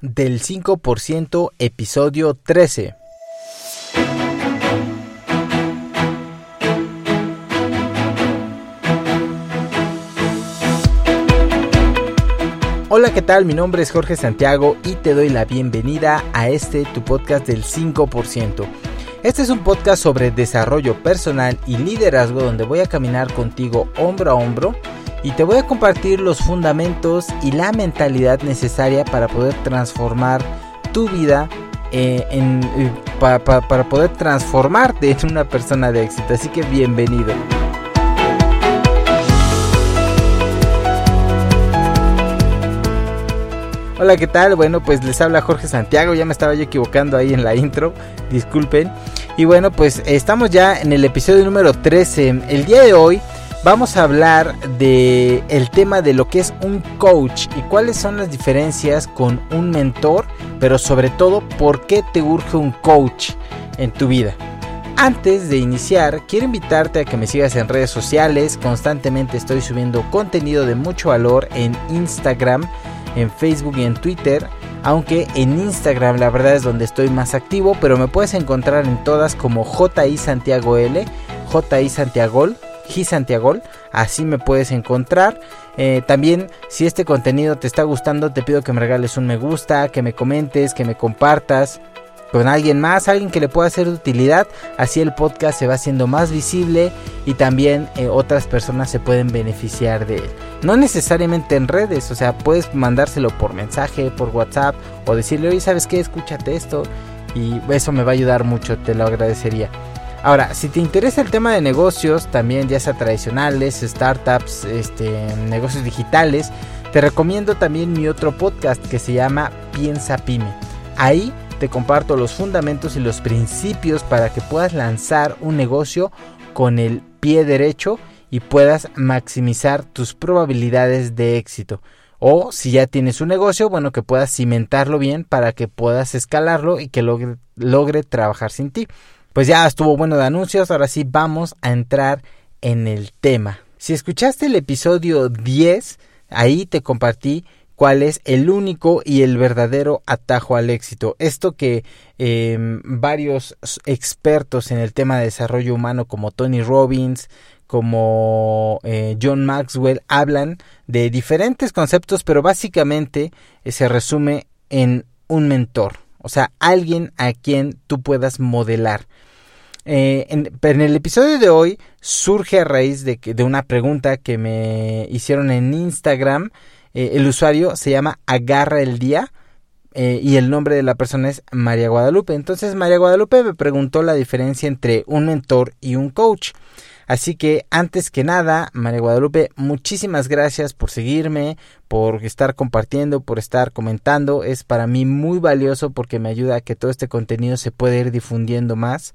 del 5% episodio 13. Hola, ¿qué tal? Mi nombre es Jorge Santiago y te doy la bienvenida a este tu podcast del 5%. Este es un podcast sobre desarrollo personal y liderazgo donde voy a caminar contigo hombro a hombro y te voy a compartir los fundamentos y la mentalidad necesaria para poder transformar tu vida eh, eh, para poder transformarte en una persona de éxito. Así que bienvenido. Hola, ¿qué tal? Bueno, pues les habla Jorge Santiago, ya me estaba yo equivocando ahí en la intro, disculpen. Y bueno, pues estamos ya en el episodio número 13. El día de hoy vamos a hablar de el tema de lo que es un coach y cuáles son las diferencias con un mentor, pero sobre todo por qué te urge un coach en tu vida. Antes de iniciar, quiero invitarte a que me sigas en redes sociales. Constantemente estoy subiendo contenido de mucho valor en Instagram en Facebook y en Twitter. Aunque en Instagram la verdad es donde estoy más activo, pero me puedes encontrar en todas como JI Santiago L, JI Santiago, G Santiago, así me puedes encontrar. Eh, también si este contenido te está gustando, te pido que me regales un me gusta, que me comentes, que me compartas con alguien más, alguien que le pueda ser de utilidad. Así el podcast se va haciendo más visible y también eh, otras personas se pueden beneficiar de él. No necesariamente en redes, o sea, puedes mandárselo por mensaje, por WhatsApp o decirle, oye, ¿sabes qué? Escúchate esto y eso me va a ayudar mucho, te lo agradecería. Ahora, si te interesa el tema de negocios, también ya sea tradicionales, startups, este, negocios digitales, te recomiendo también mi otro podcast que se llama Piensa Pyme. Ahí te comparto los fundamentos y los principios para que puedas lanzar un negocio con el pie derecho y puedas maximizar tus probabilidades de éxito. O si ya tienes un negocio, bueno, que puedas cimentarlo bien para que puedas escalarlo y que logre, logre trabajar sin ti. Pues ya estuvo bueno de anuncios, ahora sí vamos a entrar en el tema. Si escuchaste el episodio 10, ahí te compartí cuál es el único y el verdadero atajo al éxito. Esto que em, varios expertos en el tema de desarrollo humano como Tony Robbins, como eh, John Maxwell hablan de diferentes conceptos, pero básicamente eh, se resume en un mentor, o sea, alguien a quien tú puedas modelar. Eh, en, en, el episodio de hoy surge a raíz de, de una pregunta que me hicieron en Instagram eh, el usuario se llama Agarra el Día eh, y el nombre de la persona es María Guadalupe. Entonces María Guadalupe me preguntó la diferencia entre un mentor y un coach. Así que antes que nada, María Guadalupe, muchísimas gracias por seguirme, por estar compartiendo, por estar comentando. Es para mí muy valioso porque me ayuda a que todo este contenido se pueda ir difundiendo más.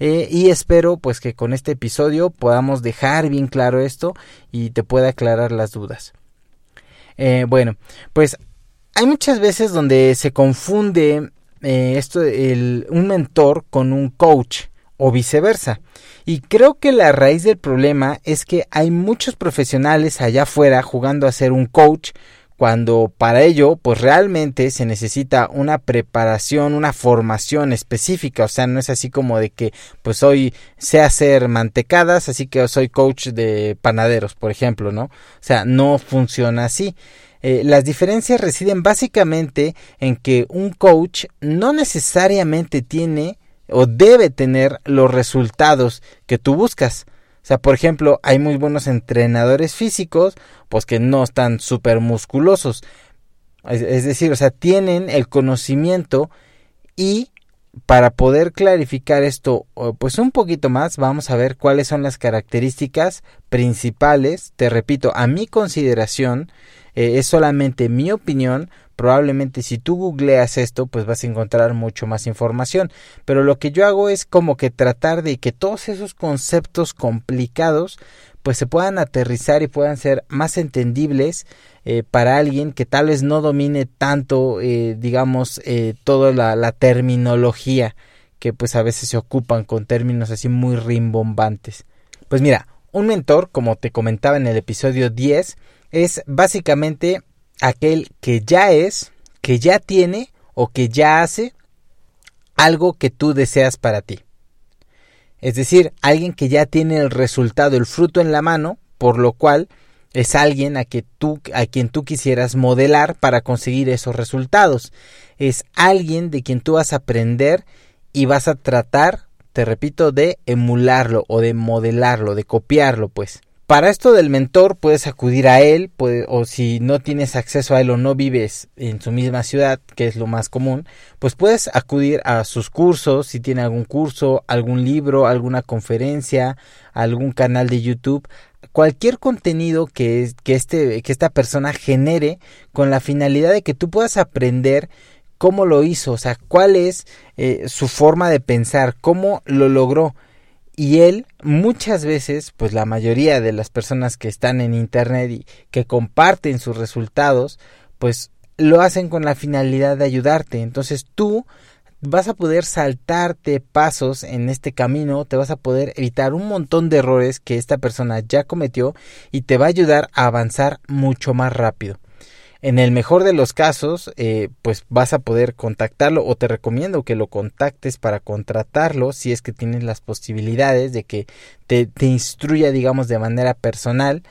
Eh, y espero pues que con este episodio podamos dejar bien claro esto y te pueda aclarar las dudas. Eh, bueno, pues hay muchas veces donde se confunde eh, esto, el, un mentor con un coach o viceversa. Y creo que la raíz del problema es que hay muchos profesionales allá afuera jugando a ser un coach cuando para ello pues realmente se necesita una preparación, una formación específica, o sea, no es así como de que pues hoy sé hacer mantecadas, así que soy coach de panaderos, por ejemplo, ¿no? O sea, no funciona así. Eh, las diferencias residen básicamente en que un coach no necesariamente tiene o debe tener los resultados que tú buscas. O sea, por ejemplo, hay muy buenos entrenadores físicos, pues que no están súper musculosos. Es, decir, o sea, tienen el conocimiento y para poder clarificar esto pues un poquito más, vamos a ver cuáles son las características principales, te repito, a mi consideración, eh, es solamente mi opinión, probablemente si tú googleas esto pues vas a encontrar mucho más información. Pero lo que yo hago es como que tratar de que todos esos conceptos complicados pues se puedan aterrizar y puedan ser más entendibles eh, para alguien que tal vez no domine tanto eh, digamos toda la, la terminología que pues a veces se ocupan con términos así muy rimbombantes. Pues mira un mentor como te comentaba en el episodio 10 es básicamente aquel que ya es que ya tiene o que ya hace algo que tú deseas para ti. Es decir, alguien que ya tiene el resultado, el fruto en la mano, por lo cual es alguien a, que tú, a quien tú quisieras modelar para conseguir esos resultados. Es alguien de quien tú vas a aprender y vas a tratar, te repito, de emularlo o de modelarlo, de copiarlo, pues. Para esto del mentor puedes acudir a él, o si no tienes acceso a él o no vives en su misma ciudad, que es lo más común, pues puedes acudir a sus cursos, si tiene algún curso, algún libro, alguna conferencia, algún canal de YouTube, cualquier contenido que, que, este, que esta persona genere con la finalidad de que tú puedas aprender cómo lo hizo, o sea, cuál es eh, su forma de pensar, cómo lo logró y él muchas veces, pues la mayoría de las personas que están en Internet y que comparten sus resultados, pues lo hacen con la finalidad de ayudarte. Entonces tú vas a poder saltarte pasos en este camino, te vas a poder evitar un montón de errores que esta persona ya cometió y te va a ayudar a avanzar mucho más rápido. En el mejor de los casos, eh, pues vas a poder contactarlo o te recomiendo que lo contactes para contratarlo si es que tienes las posibilidades de que te, instruya, digamos, de manera personal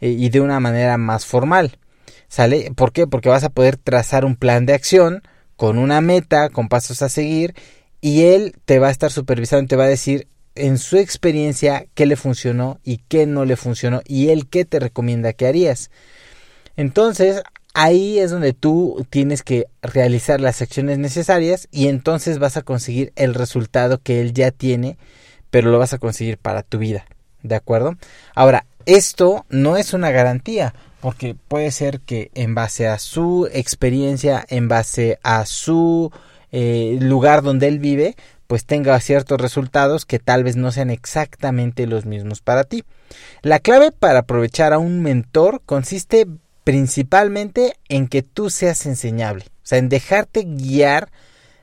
eh, y de una manera más formal. ¿Sale? ¿Por qué? Porque vas a poder trazar un plan de acción con una meta, con pasos a seguir y él te va a estar supervisando y te va a decir en su experiencia qué le funcionó y qué no le funcionó y él qué te recomienda que harías. Entonces, ahí es donde tú tienes que realizar las acciones necesarias y entonces vas a conseguir el resultado que él ya tiene, pero lo vas a conseguir para tu vida. ¿De acuerdo? Ahora, esto no es una garantía, porque puede ser que en base a su experiencia, en base a su eh, lugar donde él vive, pues tenga ciertos resultados que tal vez no sean exactamente los mismos para ti. La clave para aprovechar a un mentor consiste principalmente en que tú seas enseñable, o sea, en dejarte guiar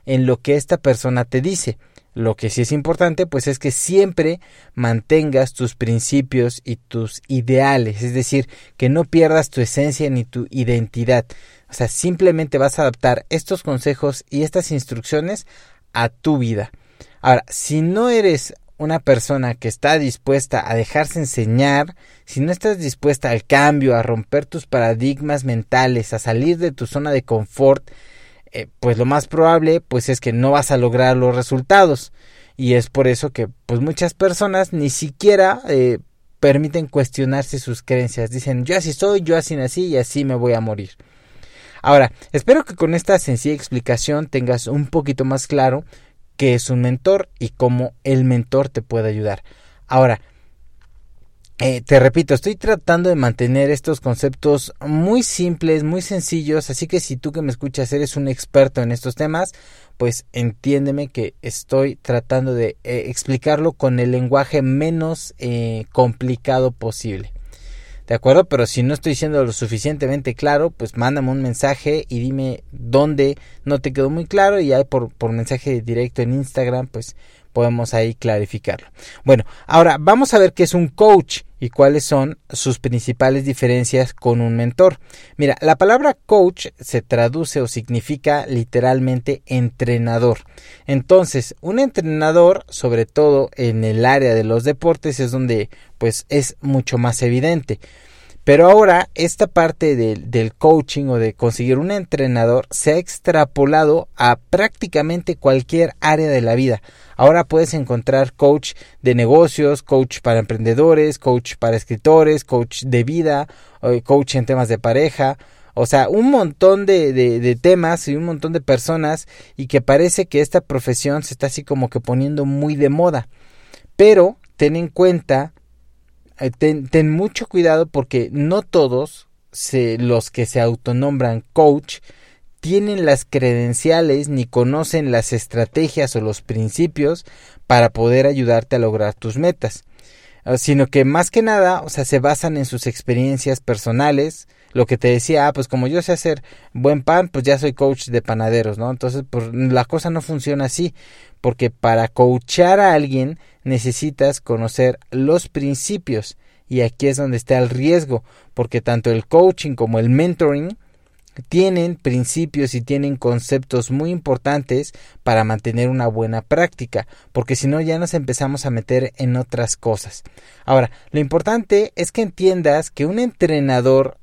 en lo que esta persona te dice. Lo que sí es importante, pues es que siempre mantengas tus principios y tus ideales, es decir, que no pierdas tu esencia ni tu identidad. O sea, simplemente vas a adaptar estos consejos y estas instrucciones a tu vida. Ahora, si no eres una persona que está dispuesta a dejarse enseñar, si no estás dispuesta al cambio, a romper tus paradigmas mentales, a salir de tu zona de confort, eh, pues lo más probable pues es que no vas a lograr los resultados. Y es por eso que pues muchas personas ni siquiera eh, permiten cuestionarse sus creencias. Dicen yo así soy, yo así nací y así me voy a morir. Ahora, espero que con esta sencilla explicación tengas un poquito más claro qué es un mentor y cómo el mentor te puede ayudar. Ahora, eh, te repito, estoy tratando de mantener estos conceptos muy simples, muy sencillos, así que si tú que me escuchas eres un experto en estos temas, pues entiéndeme que estoy tratando de eh, explicarlo con el lenguaje menos eh, complicado posible. ¿De acuerdo? Pero si no estoy siendo lo suficientemente claro, pues mándame un mensaje y dime dónde no te quedó muy claro y ahí por, por mensaje directo en Instagram, pues podemos ahí clarificarlo. Bueno, ahora vamos a ver qué es un coach y cuáles son sus principales diferencias con un mentor. Mira, la palabra coach se traduce o significa literalmente entrenador. Entonces, un entrenador, sobre todo en el área de los deportes, es donde pues es mucho más evidente. Pero ahora esta parte del coaching o de conseguir un entrenador se ha extrapolado a prácticamente cualquier área de la vida. Ahora puedes encontrar coach de negocios, coach para emprendedores, coach para escritores, coach de vida, coach en temas de pareja. O sea, un montón de, de, temas y un montón de personas y que parece que esta profesión se está así como que poniendo muy de moda. Pero ten en cuenta eh, ten, mucho cuidado porque no todos los que se autonombran coach tienen las credenciales ni conocen las estrategias o los principios para poder ayudarte a lograr tus metas, sino que más que nada, o sea, se basan en sus experiencias personales, lo que te decía, ah, pues como yo sé hacer buen pan, pues ya soy coach de panaderos, ¿no? Entonces, pues la cosa no funciona así, porque para coachar a alguien necesitas conocer los principios y aquí es donde está el riesgo, porque tanto el coaching como el mentoring tienen principios y tienen conceptos muy importantes para mantener una buena práctica, porque si no ya nos empezamos a meter en otras cosas. Ahora, lo importante es que entiendas que un entrenador,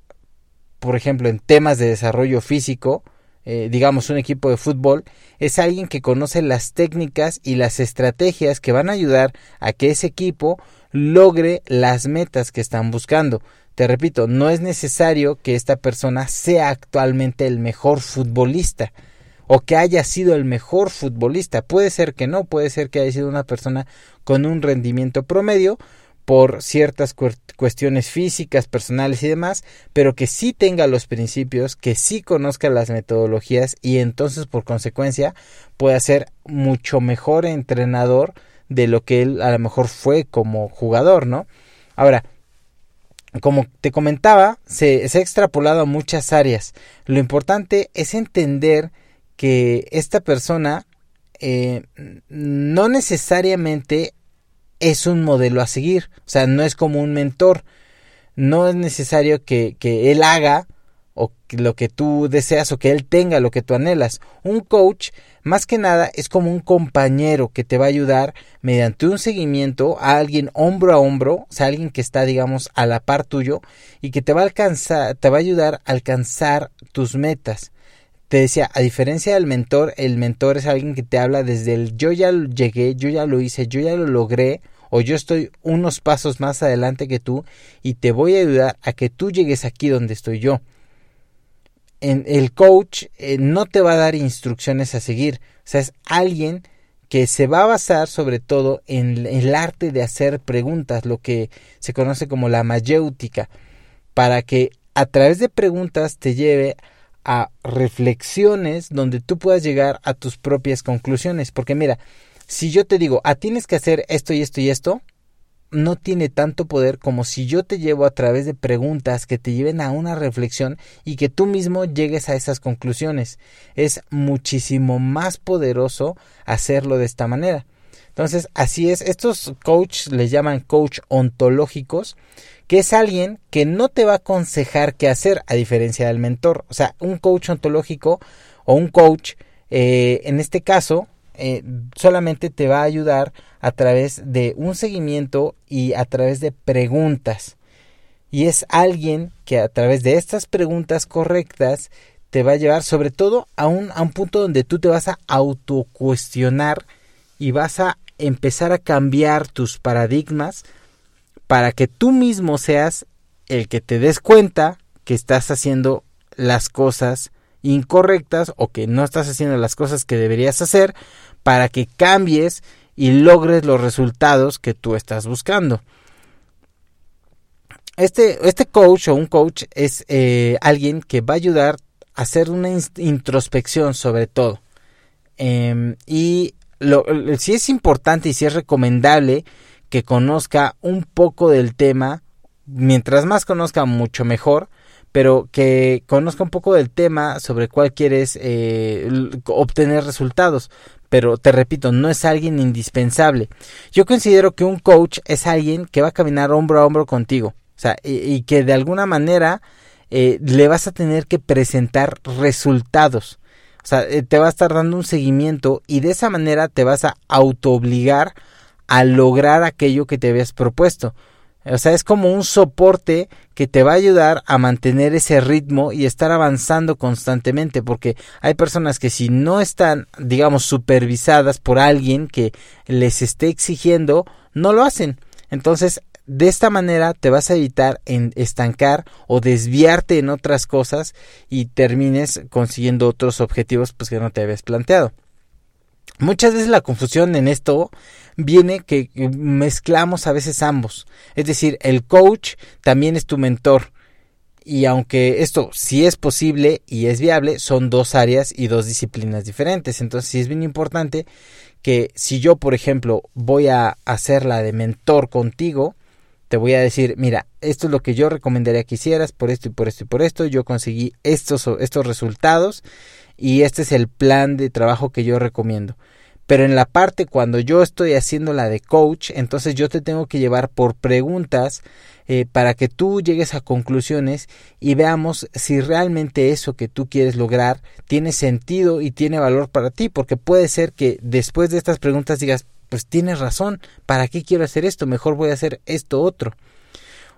por ejemplo, en temas de desarrollo físico, eh, digamos un equipo de fútbol, es alguien que conoce las técnicas y las estrategias que van a ayudar a que ese equipo logre las metas que están buscando. Te repito, no es necesario que esta persona sea actualmente el mejor futbolista o que haya sido el mejor futbolista. Puede ser que no, puede ser que haya sido una persona con un rendimiento promedio por ciertas cuestiones físicas, personales y demás, pero que sí tenga los principios, que sí conozca las metodologías y entonces por consecuencia pueda ser mucho mejor entrenador de lo que él a lo mejor fue como jugador, ¿no? Ahora, como te comentaba, se, ha extrapolado a muchas áreas. Lo importante es entender que esta persona eh, no necesariamente es un modelo a seguir. O sea, no es como un mentor. No es necesario que, que él haga o lo que tú deseas o que él tenga lo que tú anhelas. Un coach, más que nada, es como un compañero que te va a ayudar mediante un seguimiento a alguien hombro a hombro, o sea, alguien que está, digamos, a la par tuyo y que te va a alcanzar, te va a ayudar a alcanzar tus metas. Te decía, a diferencia del mentor, el mentor es alguien que te habla desde el yo ya llegué, yo ya lo hice, yo ya lo logré, o yo estoy unos pasos más adelante que tú y te voy a ayudar a que tú llegues aquí donde estoy yo el coach eh, no te va a dar instrucciones a seguir. O sea, es alguien que se va a basar sobre todo en, el arte de hacer preguntas, lo que se conoce como la mayéutica, para que a través de preguntas te lleve a reflexiones donde tú puedas llegar a tus propias conclusiones. Porque mira, si yo te digo, ah, tienes que hacer esto y esto y esto, no tiene tanto poder como si yo te llevo a través de preguntas que te lleven a una reflexión y que tú mismo llegues a esas conclusiones. Es muchísimo más poderoso hacerlo de esta manera. Entonces, así es, estos coaches les llaman coach ontológicos, que es alguien que no te va a aconsejar qué hacer a diferencia del mentor. O sea, un coach ontológico o un coach, eh, en este caso, eh, solamente te va a ayudar a través de un seguimiento y a través de preguntas. Y es alguien que a través de estas preguntas correctas te va a llevar sobre todo a un, a un punto donde tú te vas a autocuestionar y vas a empezar a cambiar tus paradigmas para que tú mismo seas el que te des cuenta que estás haciendo las cosas incorrectas o que no estás haciendo las cosas que deberías hacer para que cambies y logres los resultados que tú estás buscando. Este, este coach o un coach es eh, alguien que va a ayudar a hacer una introspección sobre todo. Em, y lo, si es importante y si es recomendable que conozca un poco del tema, mientras más conozca mucho mejor, pero que conozca un poco del tema sobre cuál quieres eh, obtener resultados. Pero te repito, no es alguien indispensable. Yo considero que un coach es alguien que va a caminar hombro a hombro contigo. O sea, y, que de alguna manera eh, le vas a tener que presentar resultados. O sea, eh, te va a estar dando un seguimiento y de esa manera te vas a autoobligar a lograr aquello que te habías propuesto. O sea, es como un soporte que te va a ayudar a mantener ese ritmo y estar avanzando constantemente, porque hay personas que si no están, digamos, supervisadas por alguien que les esté exigiendo, no lo hacen. Entonces, de esta manera te vas a evitar en estancar o desviarte en otras cosas y termines consiguiendo otros objetivos pues que no te habías planteado. Muchas veces la confusión en esto viene que mezclamos a veces ambos. Es decir, el coach también es tu mentor. Y aunque esto sí es posible y es viable, son dos áreas y dos disciplinas diferentes. Entonces sí es bien importante que si yo, por ejemplo, voy a hacer la de mentor contigo, te voy a decir, mira, esto es lo que yo recomendaría que hicieras por esto y por esto y por esto. Yo conseguí estos, estos resultados y este es el plan de trabajo que yo recomiendo. Pero en la parte cuando yo estoy haciendo la de coach, entonces yo te tengo que llevar por preguntas eh, para que tú llegues a conclusiones y veamos si realmente eso que tú quieres lograr tiene sentido y tiene valor para ti, porque puede ser que después de estas preguntas digas, pues tienes razón, ¿para qué quiero hacer esto? Mejor voy a hacer esto otro.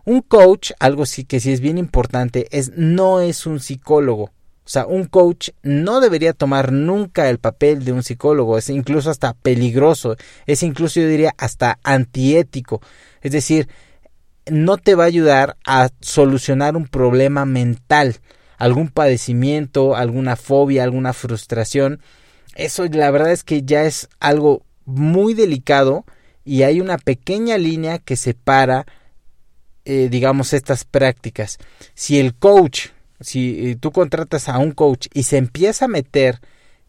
Un coach, algo sí que sí es bien importante, es no es un psicólogo. O sea, un coach no debería tomar nunca el papel de un psicólogo, es incluso hasta peligroso, es incluso yo diría hasta antiético. Es decir, no te va a ayudar a solucionar un problema mental, algún padecimiento, alguna fobia, alguna frustración. Eso la verdad es que ya es algo muy delicado y hay una pequeña línea que separa, eh, digamos, estas prácticas. Si el coach si eh, tú contratas a un coach y se empieza a meter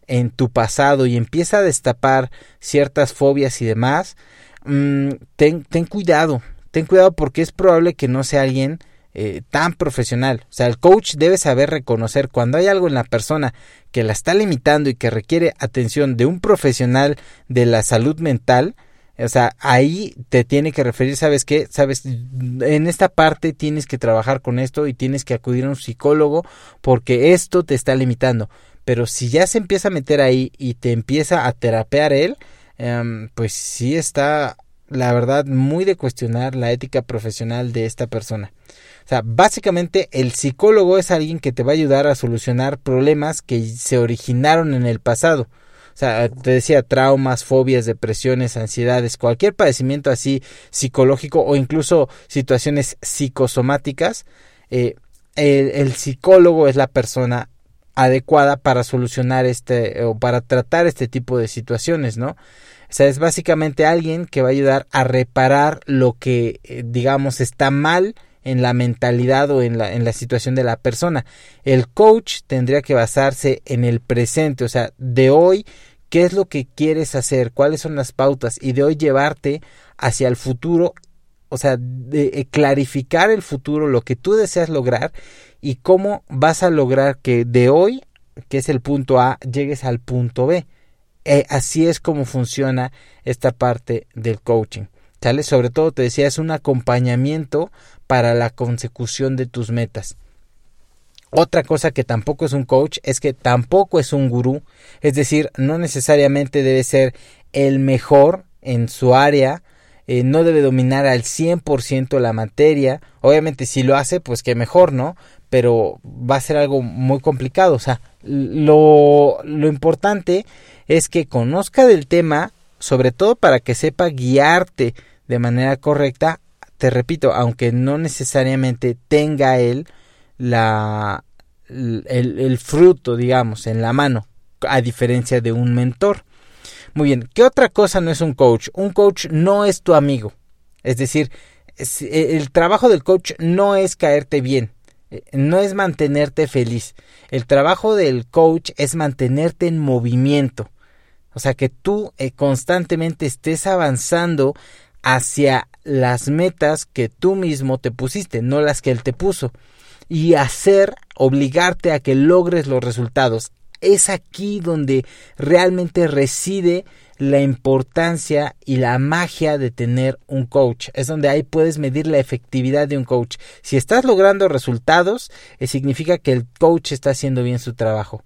en tu pasado y empieza a destapar ciertas fobias y demás, mm, ten, ten, cuidado, ten cuidado porque es probable que no sea alguien eh, tan profesional. O sea, el coach debe saber reconocer cuando hay algo en la persona que la está limitando y que requiere atención de un profesional de la salud mental, o sea, ahí te tiene que referir, ¿sabes qué? Sabes, en esta parte tienes que trabajar con esto y tienes que acudir a un psicólogo porque esto te está limitando. Pero si ya se empieza a meter ahí y te empieza a terapear él, em, pues sí está, la verdad, muy de cuestionar la ética profesional de esta persona. O sea, básicamente el psicólogo es alguien que te va a ayudar a solucionar problemas que se originaron en el pasado sea, te decía, traumas, fobias, depresiones, ansiedades, cualquier padecimiento así psicológico o incluso situaciones psicosomáticas, eh, el, psicólogo es la persona adecuada para solucionar este o para tratar este tipo de situaciones, ¿no? O sea, es básicamente alguien que va a ayudar a reparar lo que, eh, digamos, está mal en la mentalidad o en la, en la situación de la persona. El coach tendría que basarse en el presente, o sea, de hoy qué es lo que quieres hacer, cuáles son las pautas y de hoy llevarte hacia el futuro, o sea, de eh, clarificar el futuro, lo que tú deseas lograr y cómo vas a lograr que de hoy, que es el punto A, llegues al punto B. Eh, así es como funciona esta parte del coaching. ¿Sale? Sobre todo te decía, es un acompañamiento para la consecución de tus metas. Otra cosa que tampoco es un coach es que tampoco es un gurú, es decir, no necesariamente debe ser el mejor en su área, eh, no debe dominar al 100% la materia, obviamente si lo hace, pues que mejor, ¿no? Pero va a ser algo muy complicado, o sea, lo, lo importante es que conozca del tema, sobre todo para que sepa guiarte de manera correcta, te repito, aunque no necesariamente tenga él la, el, fruto, digamos, en la mano, a diferencia de un mentor. Muy bien, ¿qué otra cosa no es un coach? Un coach no es tu amigo. Es decir, e, el trabajo del coach no es caerte bien, e, no es mantenerte feliz. El trabajo del coach es mantenerte en movimiento. O sea, que tú eh, constantemente estés avanzando hacia las metas que tú mismo te pusiste, no las que él te puso y hacer, obligarte a que logres los resultados. Es aquí donde realmente reside la importancia y la magia de tener un coach. Es donde ahí puedes medir la efectividad de un coach. Si estás logrando resultados, eh, significa que el coach está haciendo bien su trabajo.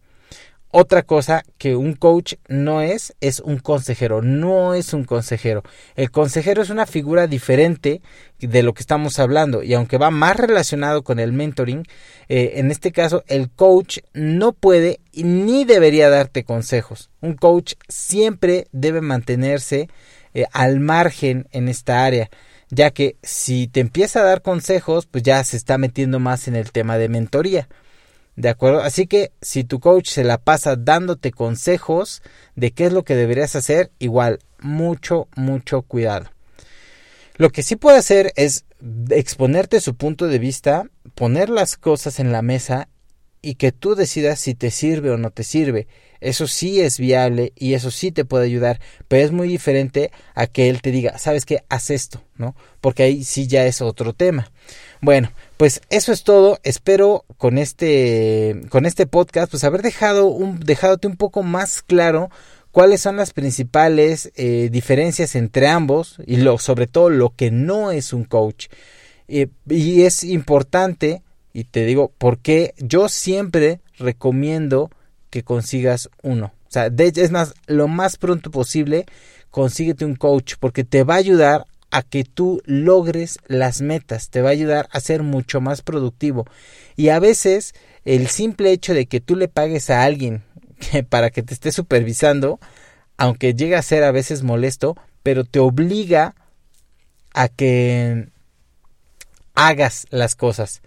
Otra cosa que un coach no es, es un consejero, no es un consejero. El consejero es una figura diferente de lo que estamos hablando y aunque va más relacionado con el mentoring, eh, en este caso el coach no puede ni debería darte consejos. Un coach siempre debe mantenerse eh, al margen en esta área ya que si te empieza a dar consejos, pues ya se está metiendo más en el tema de mentoría. ¿De acuerdo? Así que si tu coach se la pasa dándote consejos de qué es lo que deberías hacer, igual, mucho, mucho cuidado. Lo que sí puede hacer es exponerte su punto de vista, poner las cosas en la mesa y que tú decidas si te sirve o no te sirve. Eso sí es viable y eso sí te puede ayudar, pero es muy diferente a que él te diga, sabes qué, haz esto, ¿no? Porque ahí sí ya es otro tema. Bueno, pues eso es todo. Espero con este, con este podcast, pues haber dejado un, un poco más claro cuáles son las principales eh, diferencias entre ambos y lo, sobre todo lo que no es un coach. Eh, y es importante, y te digo, porque yo siempre recomiendo que consigas uno. O sea, de, es más, lo más pronto posible, consíguete un coach porque te va a ayudar a que tú logres las metas, te va a ayudar a ser mucho más productivo. Y a veces el simple hecho de que tú le pagues a alguien para que te esté supervisando, aunque llega a ser a veces molesto, pero te obliga a que hagas las cosas.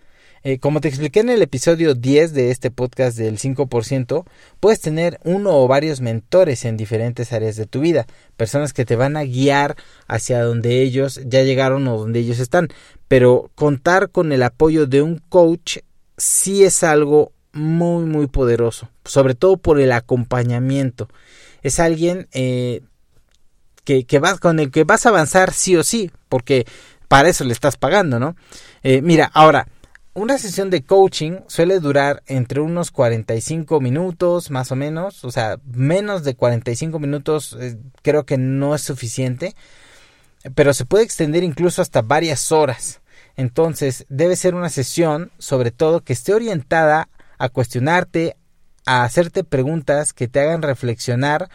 Eh, como te expliqué en el episodio 10 de este podcast del 5%, puedes tener uno o varios mentores en diferentes áreas de tu vida, personas que te van a guiar hacia donde ellos ya llegaron o donde ellos están, pero contar con el apoyo de un coach sí es algo muy muy poderoso, sobre todo por el acompañamiento. Es alguien eh, que, vas, con el que vas a avanzar sí o sí, porque para eso le estás pagando, ¿no? Eh, mira, ahora, una sesión de coaching suele durar entre unos 45 minutos, más o menos, o sea, menos de 45 minutos eh, creo que no es suficiente, pero se puede extender incluso hasta varias horas. Entonces, debe ser una sesión, sobre todo, que esté orientada a cuestionarte, a hacerte preguntas que te hagan reflexionar,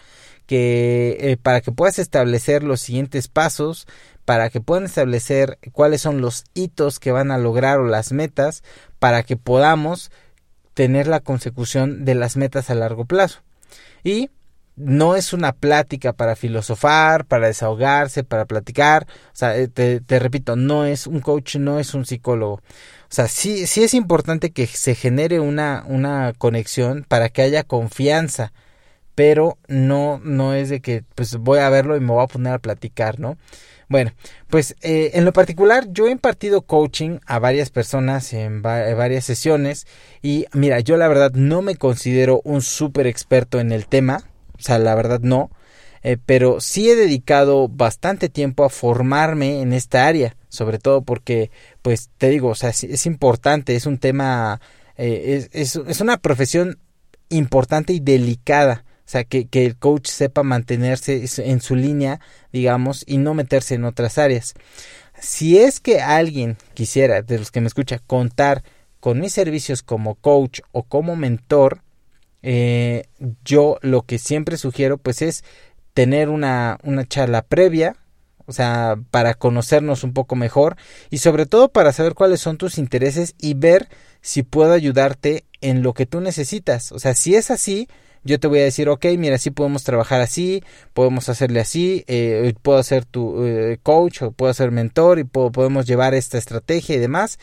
que eh, para que puedas establecer los siguientes pasos, para que puedan establecer cuáles son los hitos que van a lograr o las metas, para que podamos tener la consecución de las metas a largo plazo. Y no es una plática para filosofar, para desahogarse, para platicar. O sea, eh, te, repito, no es un coach, no es un psicólogo. O sea, sí, sí es importante que se genere una, una conexión para que haya confianza, pero no, no es de que pues voy a verlo y me voy a poner a platicar, ¿no? Bueno, pues eh, en lo particular yo he impartido coaching a varias personas en, varias sesiones y mira, yo la verdad no me considero un súper experto en el tema, o sea, la verdad no, eh, pero sí he dedicado bastante tiempo a formarme en esta área, sobre todo porque, pues te digo, o sea, es, importante, es un tema, eh, es, es, una profesión importante y delicada. Sea, que, que el coach sepa mantenerse en su línea, digamos, y no meterse en otras áreas. Si es que alguien quisiera, de los que me escucha, contar con mis servicios como coach o como mentor, eh, yo lo que siempre sugiero pues es tener una, una charla previa, o sea, para conocernos un poco mejor y sobre todo para saber cuáles son tus intereses y ver si puedo ayudarte en lo que tú necesitas. O sea, si es así, yo te voy a decir, ok, mira, sí podemos trabajar así, podemos hacerle así, eh, puedo ser tu eh, coach o puedo ser mentor y podemos llevar esta estrategia y demás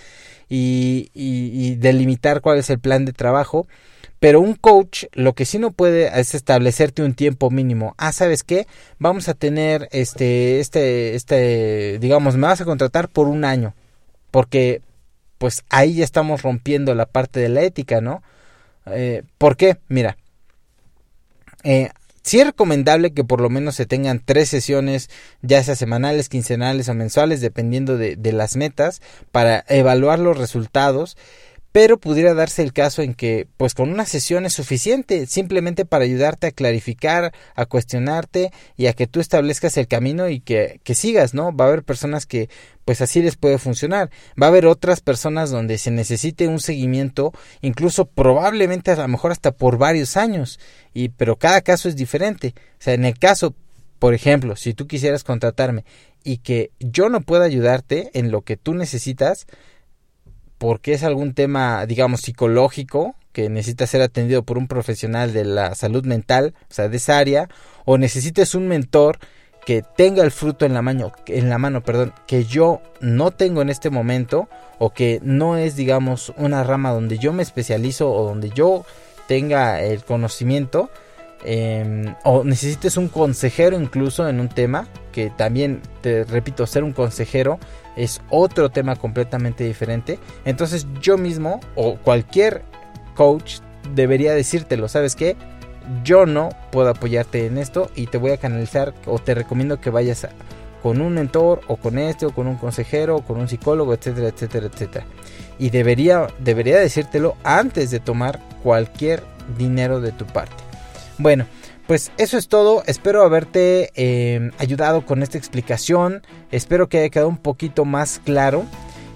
y, y delimitar cuál es el plan de trabajo pero un coach lo que sí no puede es establecerte un tiempo mínimo. Ah, ¿sabes qué? Vamos a tener este, este, este, digamos, me vas a contratar por un año. Porque, pues ahí ya estamos rompiendo la parte de la ética, ¿no? Eh, ¿Por qué? Mira, eh, sí es recomendable que por lo menos se tengan tres sesiones, ya sea semanales, quincenales o mensuales, dependiendo de, de las metas, para evaluar los resultados pero pudiera darse el caso en que pues con una sesión es suficiente simplemente para ayudarte a clarificar, a cuestionarte y a que tú establezcas el camino y que, que sigas, ¿no? Va a haber personas que pues así les puede funcionar. Va a haber otras personas donde se necesite un seguimiento, incluso probablemente a lo mejor hasta por varios años, y pero cada caso es diferente. O sea, en el caso, por ejemplo, si tú quisieras contratarme y que yo no pueda ayudarte en lo que tú necesitas, porque es algún tema, digamos, psicológico que necesita ser atendido por un profesional de la salud mental, o sea, de esa área, o necesites un mentor que tenga el fruto en la mano, en la mano, perdón, que yo no tengo en este momento o que no es, digamos, una rama donde yo me especializo o donde yo tenga el conocimiento, eh, o necesites un consejero incluso en un tema, que también, te repito, ser un consejero es otro tema completamente diferente. Entonces yo mismo o cualquier coach debería decírtelo, ¿sabes qué? Yo no puedo apoyarte en esto y te voy a canalizar o te recomiendo que vayas con un mentor o con este o con un consejero o con un psicólogo, etcétera, etcétera, etcétera. Y debería, debería decírtelo antes de tomar cualquier dinero de tu parte. Bueno, pues eso es todo. Espero haberte eh, ayudado con esta explicación. Espero que haya quedado un poquito más claro.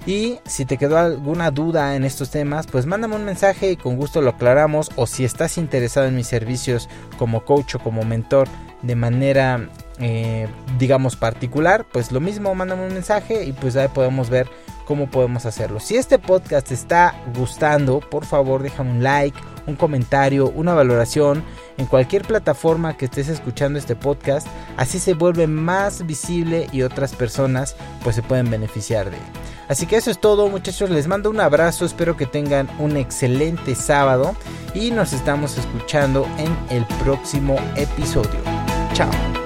Y si te quedó alguna duda en estos temas, pues mándame un mensaje y con gusto lo aclaramos. O si estás interesado en mis servicios como coach o como mentor de manera, eh, digamos, particular, pues lo mismo, mándame un mensaje y pues ahí podemos ver cómo podemos hacerlo. Si este podcast te está gustando, por favor déjame un like, un comentario, una valoración en cualquier plataforma que estés escuchando este podcast. Así se vuelve más visible y otras personas pues se pueden beneficiar de él. Así que eso es todo muchachos, les mando un abrazo, espero que tengan un excelente sábado y nos estamos escuchando en el próximo episodio. Chao.